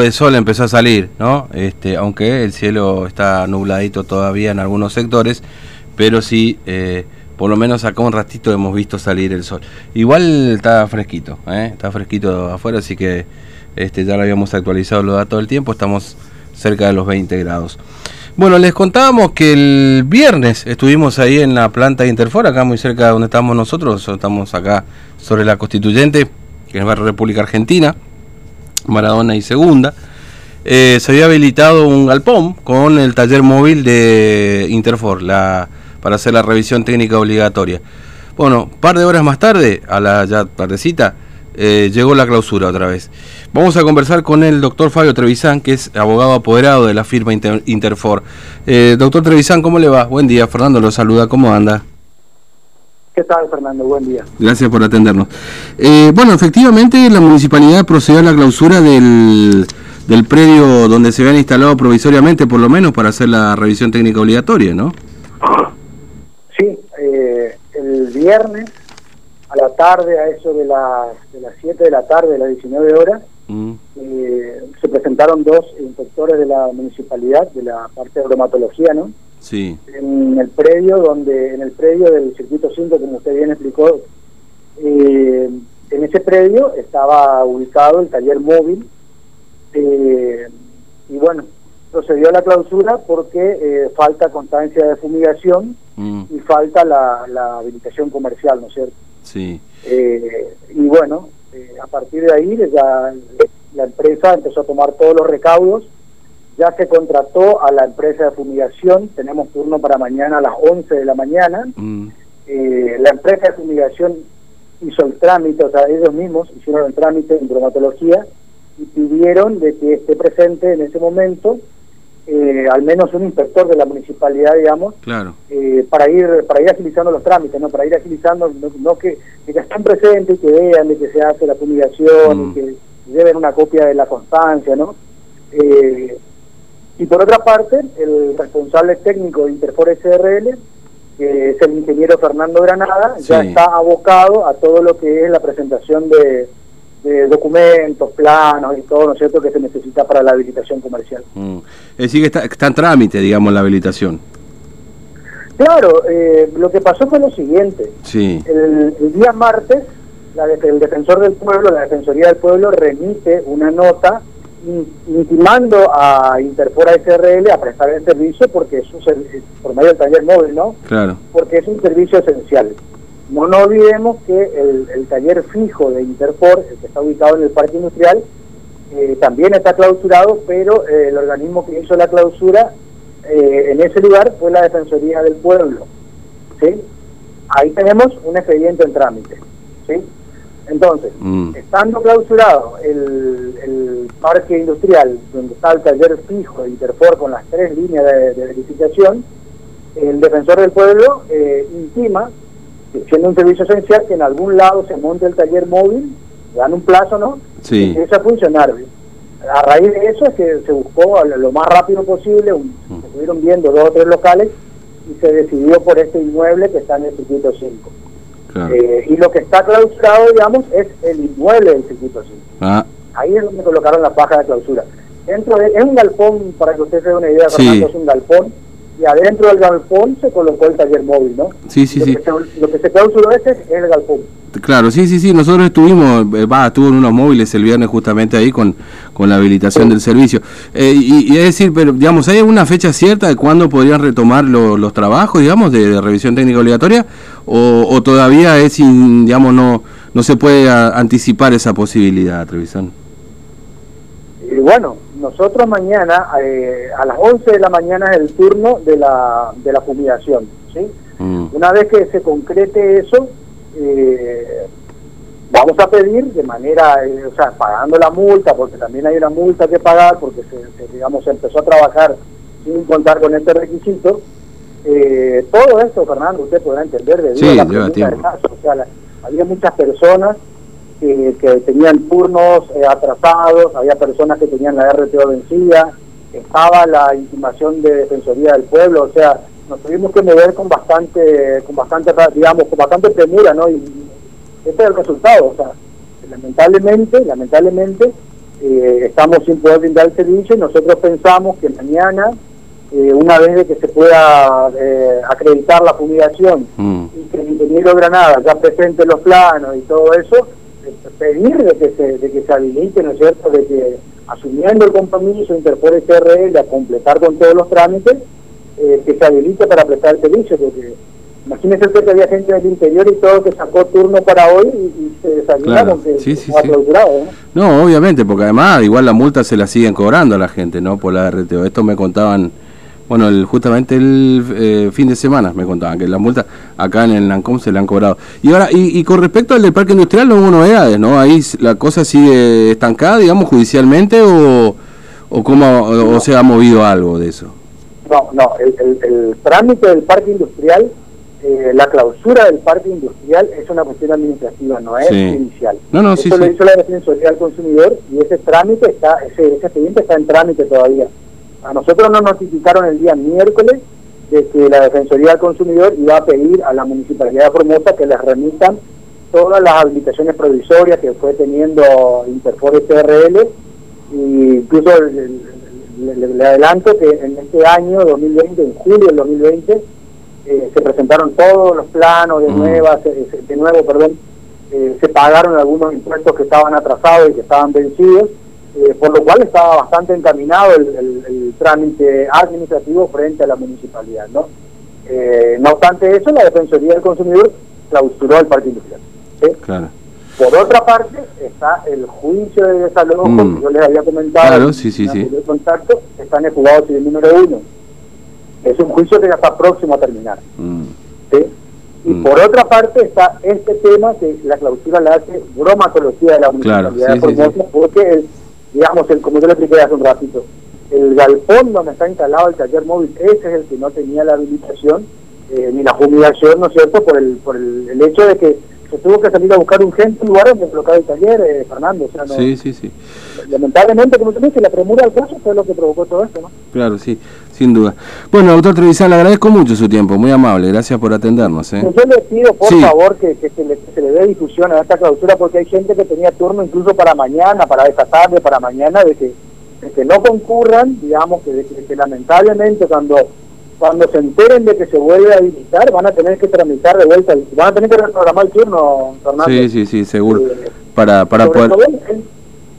de sol empezó a salir, ¿no? Este, aunque el cielo está nubladito todavía en algunos sectores, pero sí, eh, por lo menos acá un ratito hemos visto salir el sol. Igual está fresquito, ¿eh? está fresquito afuera, así que este, ya lo habíamos actualizado los datos del tiempo, estamos cerca de los 20 grados. Bueno, les contábamos que el viernes estuvimos ahí en la planta de Interfor, acá muy cerca de donde estamos nosotros, estamos acá sobre la Constituyente, que es la República Argentina Maradona y Segunda, eh, se había habilitado un galpón con el taller móvil de Interfor la, para hacer la revisión técnica obligatoria. Bueno, par de horas más tarde, a la ya tardecita, eh, llegó la clausura otra vez. Vamos a conversar con el doctor Fabio Trevisan, que es abogado apoderado de la firma Interfor. Eh, doctor Trevisan, ¿cómo le va? Buen día, Fernando lo saluda, ¿cómo anda? ¿Qué tal, Fernando? Buen día. Gracias por atendernos. Eh, bueno, efectivamente la municipalidad procedió a la clausura del, del predio donde se habían instalado provisoriamente, por lo menos, para hacer la revisión técnica obligatoria, ¿no? Sí, eh, el viernes a la tarde, a eso de, las de las 7 de la tarde, de las 19 horas, mm. eh, se presentaron dos inspectores de la municipalidad, de la parte de bromatología, ¿no? Sí. En el predio donde, en el predio del circuito 5, como usted bien explicó, eh, en ese predio estaba ubicado el taller móvil eh, y bueno, procedió a la clausura porque eh, falta constancia de fumigación mm. y falta la, la, habilitación comercial, ¿no es cierto? Sí. y bueno, a partir de ahí ya la empresa empezó a tomar todos los recaudos ya se contrató a la empresa de fumigación, tenemos turno para mañana a las 11 de la mañana. Mm. Eh, la empresa de fumigación hizo el trámite, o sea, ellos mismos hicieron el trámite en bromatología y pidieron de que esté presente en ese momento eh, al menos un inspector de la municipalidad, digamos, claro. Eh, para ir para ir agilizando los trámites, no para ir agilizando, no, que, que estén presentes y que vean de que se hace la fumigación y mm. que lleven una copia de la constancia, ¿no? Eh, y por otra parte, el responsable técnico de Interfor SRL, que es el ingeniero Fernando Granada, ya está abocado a todo lo que es la presentación de, documentos, planos y todo, ¿no es cierto?, que se necesita para la habilitación comercial. Mm. Es decir, que está, en trámite, digamos, la habilitación. Claro, eh, lo que pasó fue lo siguiente. Sí. El, día martes, la el defensor del pueblo, la Defensoría del Pueblo, remite una nota intimando a Interfora SRL a prestar el servicio porque es un por medio del taller móvil, ¿no? Claro. Porque es un servicio esencial. No nos olvidemos que el, taller fijo de Interfor, el que está ubicado en el parque industrial, eh, también está clausurado, pero eh, el organismo que hizo la clausura eh, en ese lugar fue la Defensoría del Pueblo. ¿sí? Ahí tenemos un expediente en trámite. ¿sí? Entonces, mm. estando clausurado el, el, parque industrial, donde está el taller fijo de Interfor con las tres líneas de, verificación, el defensor del pueblo eh, intima, siendo un servicio esencial, que en algún lado se monte el taller móvil, dan un plazo, ¿no? Sí. Y empieza a funcionar. A raíz de eso es que se buscó lo más rápido posible, mm. se estuvieron viendo dos o tres locales y se decidió por este inmueble que está en el circuito 5. Eh, y lo que está clausurado, digamos, es el inmueble del circuito 5. Ah. Ahí es donde colocaron la paja de clausura. Dentro de, es un galpón, para que usted se dé una idea, Fernando, es un galpón, y adentro del galpón se colocó el taller móvil, ¿no? Sí, sí, lo sí. Que se, lo que se clausuró ese es el galpón. Claro, sí, sí, sí, nosotros estuvimos, eh, va, estuvo en unos móviles el viernes justamente ahí con, con la habilitación del servicio. Eh, y, es decir, pero digamos, ¿hay alguna fecha cierta de cuándo podrían retomar los trabajos, digamos, de, revisión técnica obligatoria? O, todavía es, digamos, no, no se puede anticipar esa posibilidad, Trevisan? Y bueno, nosotros mañana, eh, a las 11 de la mañana es el turno de la, de la fumigación, ¿sí? Mm. Una vez que se concrete eso, eh, vamos a pedir de manera, eh, o sea, pagando la multa, porque también hay una multa que pagar, porque se, digamos, se empezó a trabajar sin contar con este requisito. Eh, todo esto, Fernando, usted podrá entender de la del caso. O sea, había muchas personas que, que tenían turnos eh, atrasados, había personas que tenían la RTO vencida, estaba la intimación de Defensoría del Pueblo, o sea, nos tuvimos que mover con bastante, con bastante, digamos, con bastante premura, ¿no? Y este es el resultado, o sea, lamentablemente, lamentablemente, eh, estamos sin poder brindar el servicio y nosotros pensamos que mañana, eh, una vez de que se pueda eh, acreditar la fumigación mm. y que el ingeniero Granada ya presente los planos y todo eso, pedir de que se, de que se habilite, ¿no es cierto?, de que asumiendo el compromiso Interpol SRL a completar con todos los trámites, que se habilite para prestar el servicio, porque Imagínese que había gente del interior y todo que sacó turno para hoy y, se desayunaron que sí, sí, ¿no? obviamente, porque además igual la multa se la siguen cobrando a la gente, ¿no? Por la RTO. Esto me contaban, bueno, el, justamente el eh, fin de semana me contaban que la multa acá en el Lancom se le han cobrado. Y ahora, y, con respecto al del parque industrial no hubo novedades, ¿no? Ahí la cosa sigue estancada, digamos, judicialmente o, o cómo o, se ha movido algo de eso. No, no, el, el trámite del parque industrial eh, la clausura del parque industrial es una cuestión administrativa, no es judicial. No, no, Eso lo hizo la Defensoría del Consumidor y ese trámite está, ese, ese expediente está en trámite todavía. A nosotros nos notificaron el día miércoles de que la Defensoría del Consumidor iba a pedir a la Municipalidad de Formosa que les remitan todas las habilitaciones provisorias que fue teniendo Interfor SRL y incluso le adelanto que en este año 2020, en julio del 2020, eh, se presentaron todos los planos de, mm. nueva, de nuevo, perdón, eh, se pagaron algunos impuestos que estaban atrasados y que estaban vencidos, eh, por lo cual estaba bastante encaminado el, trámite administrativo frente a la municipalidad. ¿no? no obstante eso, la Defensoría del Consumidor clausuró el parque industrial. Por otra parte, está el juicio de desalojo mm. que yo les había comentado claro, sí, sí, sí. el contacto, está en el juzgado civil número uno es un juicio que ya está próximo a terminar. Mm. Y mm. por otra parte está este tema que la clausura la hace bromatología de la Municipalidad de porque, digamos, el, como yo le expliqué hace un ratito, el galpón donde está instalado el taller móvil, ese es el que no tenía la habilitación eh, ni la fumigación, ¿no es cierto?, por el, por el, el hecho de que se tuvo que salir a buscar un gente un lugar donde colocar el taller, eh, Fernando. O sea, no, sí, sí, sí. Lamentablemente, como tú dices, la premura del caso fue lo que provocó todo esto, ¿no? Claro, sí, sin duda. Bueno, doctor Trevisan, le agradezco mucho su tiempo, muy amable, gracias por atendernos. ¿eh? Yo le pido, por favor, que, que, se le, se le dé difusión a esta clausura, porque hay gente que tenía turno incluso para mañana, para esta tarde, para mañana, de que, de que no concurran, digamos, que, que lamentablemente cuando cuando se enteren de que se vuelve a habilitar, van a tener que tramitar de vuelta, van a tener que reprogramar el turno, Fernando. Sí, sí, sí, seguro. Eh, para para poder...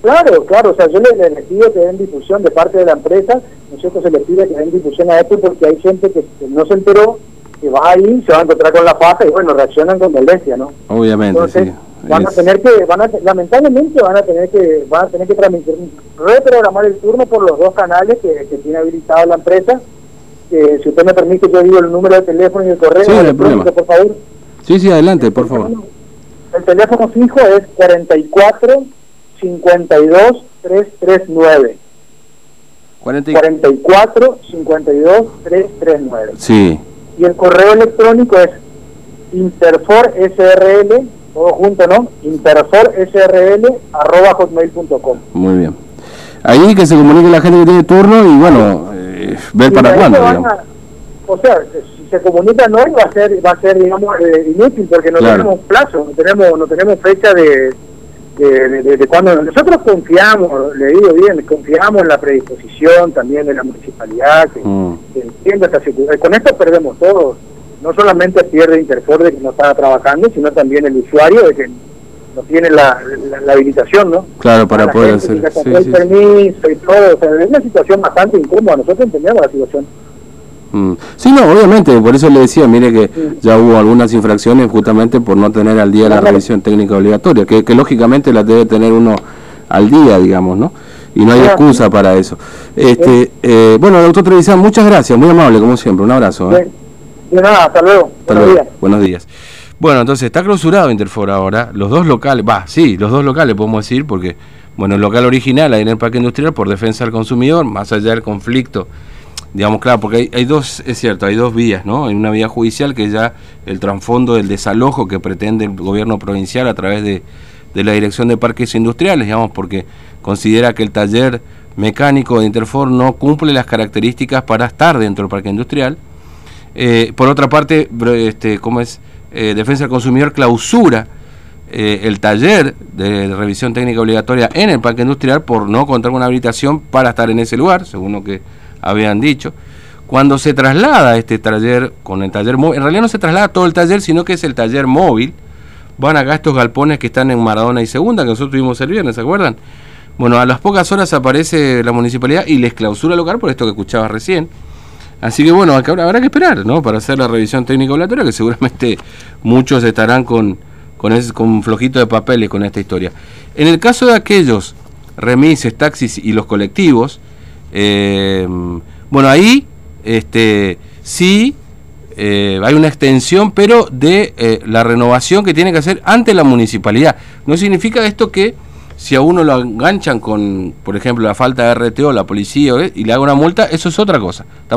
claro, claro, o sea, yo les, les, pido que den difusión de parte de la empresa, nosotros se les pide que den difusión a esto porque hay gente que, no se enteró, que va ahí, se va a encontrar con la faja y bueno, reaccionan con violencia, ¿no? Obviamente, sí. Van a tener que, van a, lamentablemente van a tener que, van a tener que tramitar, reprogramar el turno por los dos canales que, que tiene habilitado la empresa que si usted me permite, yo digo el número de teléfono y el correo. Sí, por favor. Sí, sí, adelante, por favor. El teléfono fijo es 44 52 339. 44 52 339. Sí. Y el correo electrónico es interfor srl, todo junto, ¿no? interfor srl arroba hotmail.com. Muy bien. Ahí que se comunique la gente que tiene turno y bueno, ver para cuándo. o sea, si se comunica hoy va a ser, va a ser digamos, eh, inútil porque no tenemos plazo, no tenemos, no tenemos fecha de, de, de, cuando nosotros confiamos, le digo bien, confiamos en la predisposición también de la municipalidad, que, mm. entienda esta situación. Con esto perdemos todos, no solamente pierde Interfor de que no está trabajando, sino también el usuario de que no tiene la, la, habilitación, ¿no? Claro, para poder hacer. Sí, el permiso y todo, o sea, es una situación bastante incómoda, nosotros entendemos la situación. Mm. Sí, no, obviamente, por eso le decía, mire que ya hubo algunas infracciones justamente por no tener al día la revisión técnica obligatoria, que, que lógicamente la debe tener uno al día, digamos, ¿no? Y no hay excusa para eso. Este, eh, bueno, doctor Trevisan, muchas gracias, muy amable como siempre, un abrazo. ¿eh? De nada, hasta luego. Hasta Buenos luego. Días. Buenos días. Bueno, entonces está clausurado Interfor ahora. Los dos locales, va, sí, los dos locales podemos decir, porque, bueno, el local original ahí en el Parque Industrial por defensa del consumidor, más allá del conflicto, digamos, claro, porque hay, dos, es cierto, hay dos vías, ¿no? Hay una vía judicial que ya el trasfondo del desalojo que pretende el gobierno provincial a través de, de la Dirección de Parques Industriales, digamos, porque considera que el taller mecánico de Interfor no cumple las características para estar dentro del parque industrial. Eh, por otra parte, este, ¿cómo es? Eh, Defensa del Consumidor clausura eh, el taller de revisión técnica obligatoria en el parque industrial por no contar una habilitación para estar en ese lugar, según lo que habían dicho. Cuando se traslada este taller con el taller móvil, en realidad no se traslada todo el taller, sino que es el taller móvil. Van acá estos galpones que están en Maradona y Segunda, que nosotros tuvimos el viernes, ¿se acuerdan? Bueno, a las pocas horas aparece la municipalidad y les clausura el local por esto que escuchabas recién. Así que bueno, habrá que esperar, ¿no? Para hacer la revisión técnica obligatoria, que seguramente muchos estarán con, con, ese, con flojito de papeles con esta historia. En el caso de aquellos remises, taxis y los colectivos, eh, bueno, ahí este, sí eh, hay una extensión, pero de eh, la renovación que tiene que hacer ante la municipalidad. No significa esto que si a uno lo enganchan con, por ejemplo, la falta de RTO, la policía y le haga una multa, eso es otra cosa. Estamos